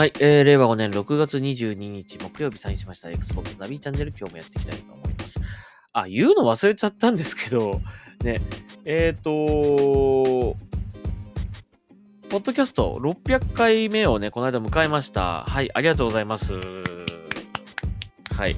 はい、えー、令和5年6月22日木曜日サインしました Xbox ナビチャンネル今日もやっていきたいと思います。あ、言うの忘れちゃったんですけど、ね、えっ、ー、とポッドキャスト600回目をね、この間迎えました。はい、ありがとうございます。はい。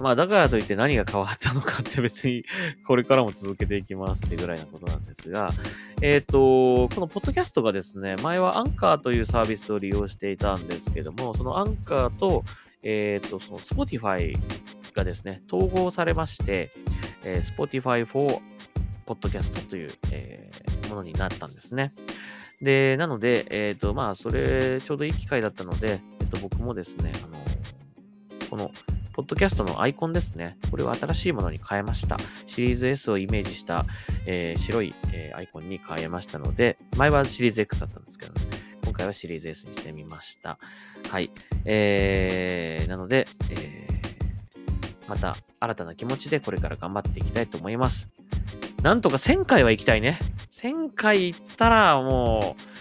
まあ、だからといって何が変わったのかって別に これからも続けていきますっていうぐらいのことなんですが、えっ、と、このポッドキャストがですね、前はアンカーというサービスを利用していたんですけども、そのアンカーと、えっ、と、その Spotify がですね、統合されまして、えー、Spotify for Podcast という、えー、ものになったんですね。で、なので、えっ、ー、と、まあ、それ、ちょうどいい機会だったので、えっ、と、僕もですね、あの、このポッドキャストのアイコンですね。これを新しいものに変えました。シリーズ S をイメージした、えー、白い、えー、アイコンに変えましたので、前はシリーズ X だったんですけどね。今回はシリーズ S にしてみました。はい。えー、なので、えー、また新たな気持ちでこれから頑張っていきたいと思います。なんとか1000回は行きたいね。1000回行ったらもう、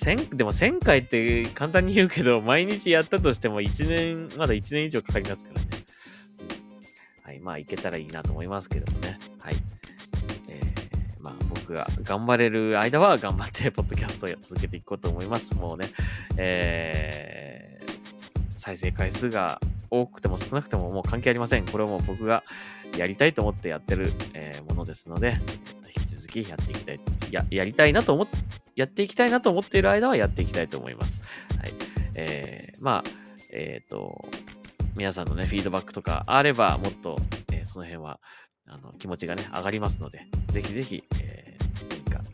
1000でも1000回って簡単に言うけど、毎日やったとしても1年、まだ1年以上かかりますからね。はい、まあ、いけたらいいなと思いますけどもね。はい。えー、まあ、僕が頑張れる間は頑張って、ポッドキャストを続けていこうと思います。もうね、えー、再生回数が多くても少なくてももう関係ありません。これはもう僕がやりたいと思ってやってる、えー、ものですので、引き続きやっていきたい、や、やりたいなと思って、やっていきたいなと思っている間はやっていきたいと思います。はい。えー、まあ、えっ、ー、と、皆さんのね、フィードバックとかあれば、もっと、えー、その辺は、あの、気持ちがね、上がりますので、ぜひぜひ、えー、何か、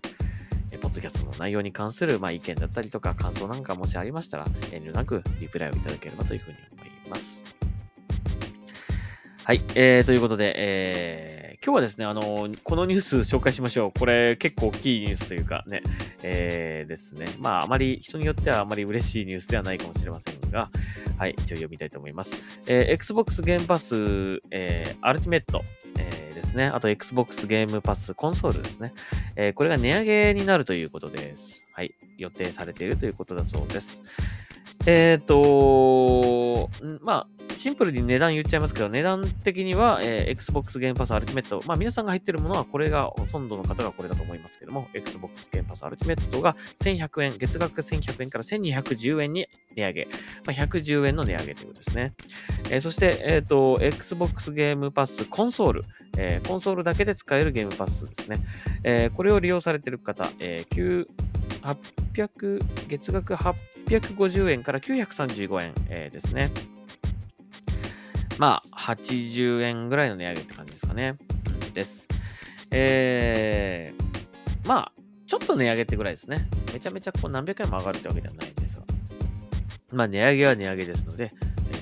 えー、ポッドキャストの内容に関する、まあ、意見だったりとか、感想なんかもしありましたら、遠慮なくリプライをいただければというふうに思います。はい、えー、ということで、えー、今日はですね、あの、このニュース紹介しましょう。これ結構大きいニュースというかね、えー、ですね。まあ、あまり、人によってはあまり嬉しいニュースではないかもしれませんが、はい、一応読みたいと思います。えー、Xbox ゲームパス、えー、アルティメット、えー、ですね。あと Xbox ゲームパスコンソールですね。えー、これが値上げになるということです。はい、予定されているということだそうです。えっ、ー、と、まあ、シンプルに値段言っちゃいますけど、値段的には、えー、Xbox Game Pass Ultimate、まあ皆さんが入ってるものはこれが、ほとんどの方がこれだと思いますけども、Xbox Game Pass Ultimate が1100円、月額1100円から1210円に値上げ。まあ、110円の値上げということですね。えー、そして、えっ、ー、と、Xbox Game Pass コンソール、えー、コンソールだけで使えるゲームパスですね。え、これを利用されている方、えー、800、月額850円から935円、えー、ですね。まあ、80円ぐらいの値上げって感じですかね。です。えー、まあ、ちょっと値上げってぐらいですね。めちゃめちゃこう何百円も上がるってわけではないんですが。まあ、値上げは値上げですので、え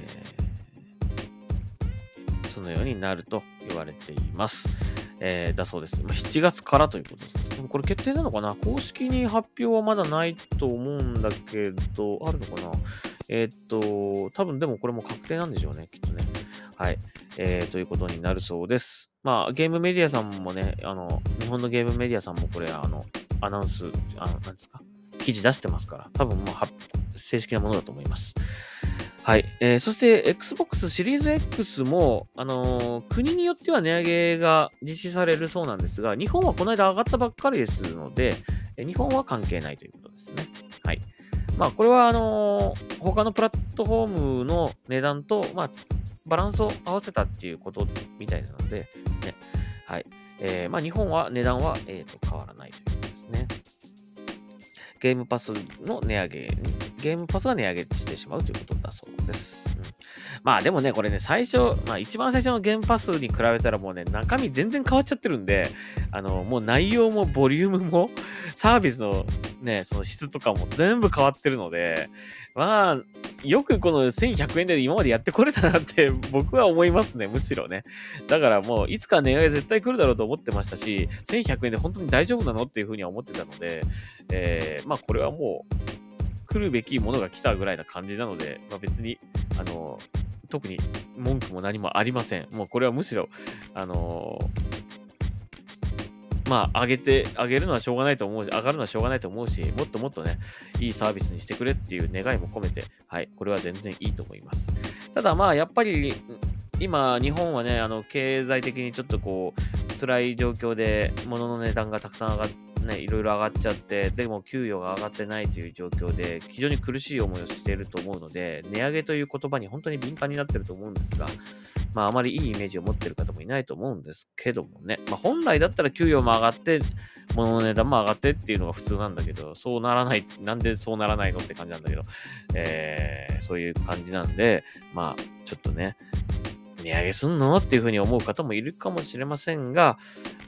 ー、そのようになると言われています。えー、だそうです。まあ、7月からということです。でもこれ決定なのかな？公式に発表はまだないと思うんだけど、あるのかな？えー、っと、多分でもこれも確定なんでしょうね、きっとね。はい。えー、ということになるそうです。まあ、ゲームメディアさんもね、あの、日本のゲームメディアさんもこれ、あの、アナウンス、あの、なんですか、記事出してますから、多分もう、正式なものだと思います。はい。えー、そして、Xbox シリーズ X も、あのー、国によっては値上げが実施されるそうなんですが、日本はこの間上がったばっかりですので、日本は関係ないということですね。はい。まあ、これは、あのー、他のプラットフォームの値段と、まあ、バランスを合わせたっていうことみたいなので、ね。はい。えー、まあ、日本は値段は、えー、と変わらないということですね。ゲームパスの値上げに、ゲームパスが値上げしてしまうということだそうです。うん、まあでもね、これね、最初、まあ一番最初のゲームパスに比べたらもうね、中身全然変わっちゃってるんで、あの、もう内容もボリュームも、サービスのね、その質とかも全部変わってるので、まあ、よくこの1100円で今までやってこれたなって 僕は思いますね、むしろね。だからもう、いつか値上げ絶対来るだろうと思ってましたし、1100円で本当に大丈夫なのっていうふうには思ってたので、えー、まあこれはもう、来るべきものが来たぐらいな感じなので、まあ別に、あの、特に文句も何もありません。もうこれはむしろ、あのまあ、上げて、上げるのはしょうがないと思うし、上がるのはしょうがないと思うし、もっともっとね、いいサービスにしてくれっていう願いも込めて、はい、これは全然いいと思います。ただまあ、やっぱり、今、日本はね、あの、経済的にちょっとこう、辛い状況で、物の値段がたくさん上がって、ね、いろいろ上がっちゃって、でも給与が上がってないという状況で、非常に苦しい思いをしていると思うので、値上げという言葉に本当に敏感になってると思うんですが、まあ、あまりいいイメージを持ってる方もいないと思うんですけどもね、まあ、本来だったら給与も上がって、物の値段も上がってっていうのが普通なんだけど、そうならない、なんでそうならないのって感じなんだけど、えー、そういう感じなんで、まあ、ちょっとね、値上げすんのっていうふうに思う方もいるかもしれませんが、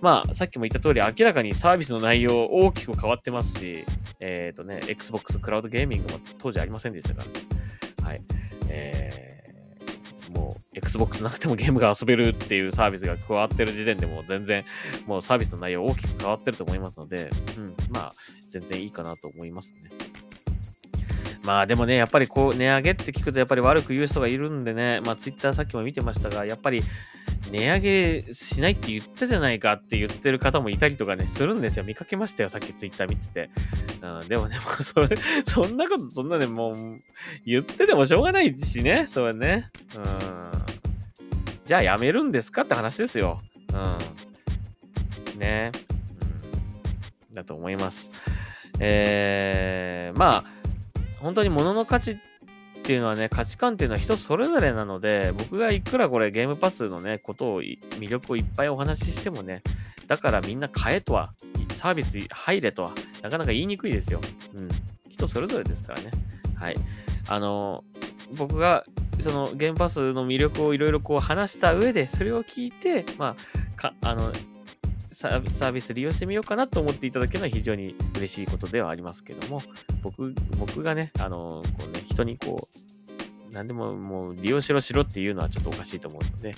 まあ、さっきも言った通り、明らかにサービスの内容大きく変わってますし、えっ、ー、とね、Xbox クラウドゲーミングも当時ありませんでしたからね。はい。えー、Xbox なくてもゲームが遊べるっていうサービスが加わってる時点でも全然、もうサービスの内容大きく変わってると思いますので、うん、まあ、全然いいかなと思いますね。まあでもね、やっぱりこう、値上げって聞くとやっぱり悪く言う人がいるんでね、まあ Twitter さっきも見てましたが、やっぱり値上げしないって言ったじゃないかって言ってる方もいたりとかね、するんですよ。見かけましたよ、さっきツイッター見てて。うん、でもね、もう それ、そんなこと、そんなね、もう、言っててもしょうがないしね、それね。うん。じゃあやめるんですかって話ですよ。うん。ね。うん。だと思います。えー、まあ、本当に物の価値ってっていうのはね、価値観っていうのは人それぞれなので、僕がいくらこれゲームパスのね、ことを、魅力をいっぱいお話ししてもね、だからみんな買えとは、サービス入れとは、なかなか言いにくいですよ。うん。人それぞれですからね。はい。あの、僕がそのゲームパスの魅力をいろいろこう話した上で、それを聞いて、まあ、か、あの、サービス利用してみようかなと思っていただけるのは非常に嬉しいことではありますけども、僕、僕がね、あの、こうね、人にこう、何でももう利用しろしろっていうのはちょっとおかしいと思うので、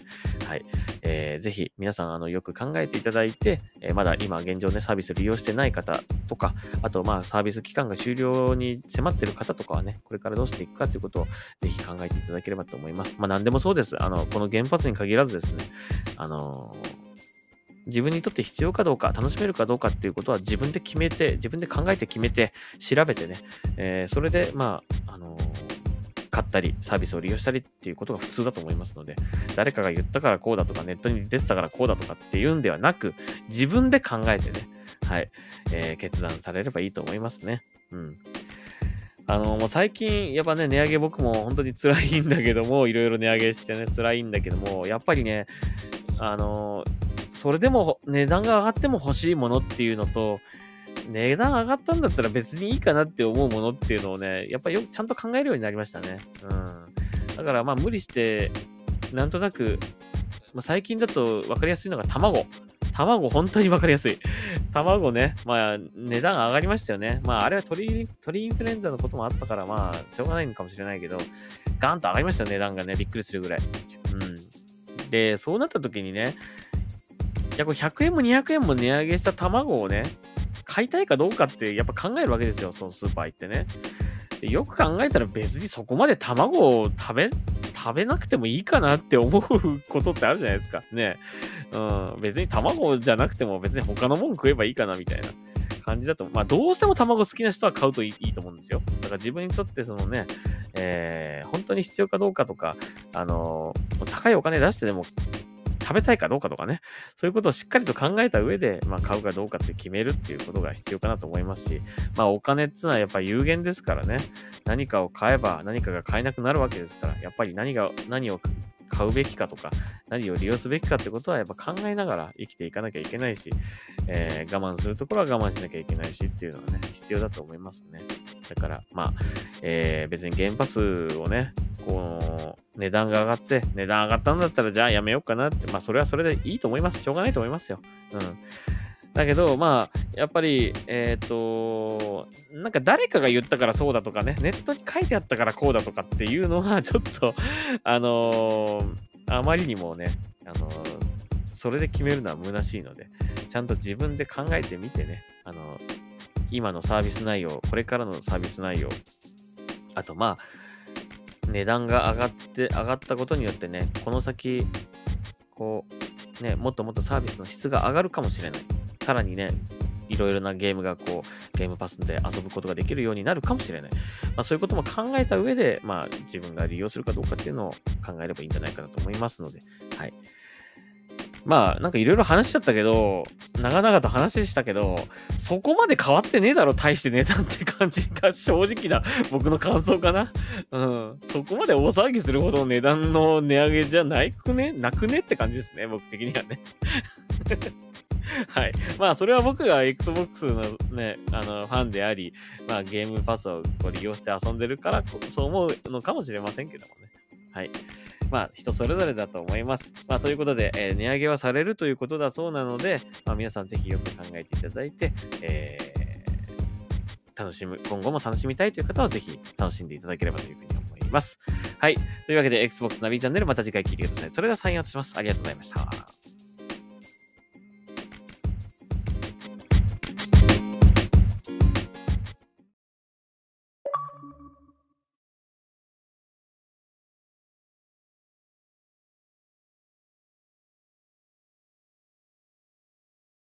はい。えー、ぜひ皆さん、あの、よく考えていただいて、えー、まだ今現状ね、サービス利用してない方とか、あと、まあ、サービス期間が終了に迫ってる方とかはね、これからどうしていくかということをぜひ考えていただければと思います。まあ、何でもそうです。あの、この原発に限らずですね、あのー自分にとって必要かどうか、楽しめるかどうかっていうことは自分で決めて、自分で考えて決めて、調べてね、えー、それで、まあ、あのー、買ったり、サービスを利用したりっていうことが普通だと思いますので、誰かが言ったからこうだとか、ネットに出てたからこうだとかっていうんではなく、自分で考えてね、はい、えー、決断されればいいと思いますね。うん。あの、もう最近、やっぱね、値上げ僕も本当に辛いんだけども、いろいろ値上げしてね、辛いんだけども、やっぱりね、あのそれでも値段が上がっても欲しいものっていうのと、値段上がったんだったら別にいいかなって思うものっていうのをね、やっぱよくちゃんと考えるようになりましたね。うん。だからまあ無理して、なんとなく、まあ、最近だと分かりやすいのが卵。卵、本当に分かりやすい。卵ね、まあ、値段上がりましたよね。まあ、あれは鳥、鳥インフルエンザのこともあったから、まあ、しょうがないのかもしれないけど、ガンと上がりましたよ、値段がね。びっくりするぐらい。うん。で、そうなった時にね、いや、これ100円も200円も値上げした卵をね、買いたいかどうかってやっぱ考えるわけですよ、そのスーパー行ってね。よく考えたら別にそこまで卵を食べ、食べなくてもいいかなって思うことってあるじゃないですか。ね。うん。別に卵じゃなくても別に他のもん食えばいいかなみたいな感じだと。まあどうしても卵好きな人は買うといいと思うんですよ。だから自分にとってそのね、えー、本当に必要かどうかとか、あのー、高いお金出してでも食べたいかどうかとかね、そういうことをしっかりと考えた上で、まあ、買うかどうかって決めるっていうことが必要かなと思いますし、まあ、お金っていうのはやっぱ有限ですからね、何かを買えば何かが買えなくなるわけですから、やっぱり何が、何を買うべきかとか、何を利用すべきかってことはやっぱ考えながら生きていかなきゃいけないし、えー、我慢するところは我慢しなきゃいけないしっていうのはね、必要だと思いますね。だから、まあ、えー、別に原発をね、この値段が上がって、値段上がったんだったらじゃあやめようかなって、まあそれはそれでいいと思います。しょうがないと思いますよ。うん。だけど、まあ、やっぱり、えっ、ー、と、なんか誰かが言ったからそうだとかね、ネットに書いてあったからこうだとかっていうのは、ちょっと、あのー、あまりにもね、あのー、それで決めるのは虚しいので、ちゃんと自分で考えてみてね、あの今のサービス内容、これからのサービス内容、あとまあ、値段が上がって、上がったことによってね、この先、こう、ね、もっともっとサービスの質が上がるかもしれない。さらにね、いろいろなゲームがこう、ゲームパスで遊ぶことができるようになるかもしれない。まあそういうことも考えた上で、まあ自分が利用するかどうかっていうのを考えればいいんじゃないかなと思いますので、はい。まあ、なんかいろいろ話しちゃったけど、長々と話したけど、そこまで変わってねえだろ、大して値段って感じが正直な僕の感想かな。うん。そこまで大騒ぎするほど値段の値上げじゃないくね？なくねって感じですね、僕的にはね。はい。まあ、それは僕が Xbox のね、あの、ファンであり、まあ、ゲームパスを利用して遊んでるから、そう思うのかもしれませんけどもね。はい。まあ、人それぞれだと思います。まあ、ということで、えー、値上げはされるということだそうなので、まあ、皆さんぜひよく考えていただいて、えー、楽しむ、今後も楽しみたいという方はぜひ楽しんでいただければというふうに思います。はい。というわけで、Xbox ナビチャンネルまた次回聞いてください。それではサインアウトします。ありがとうございました。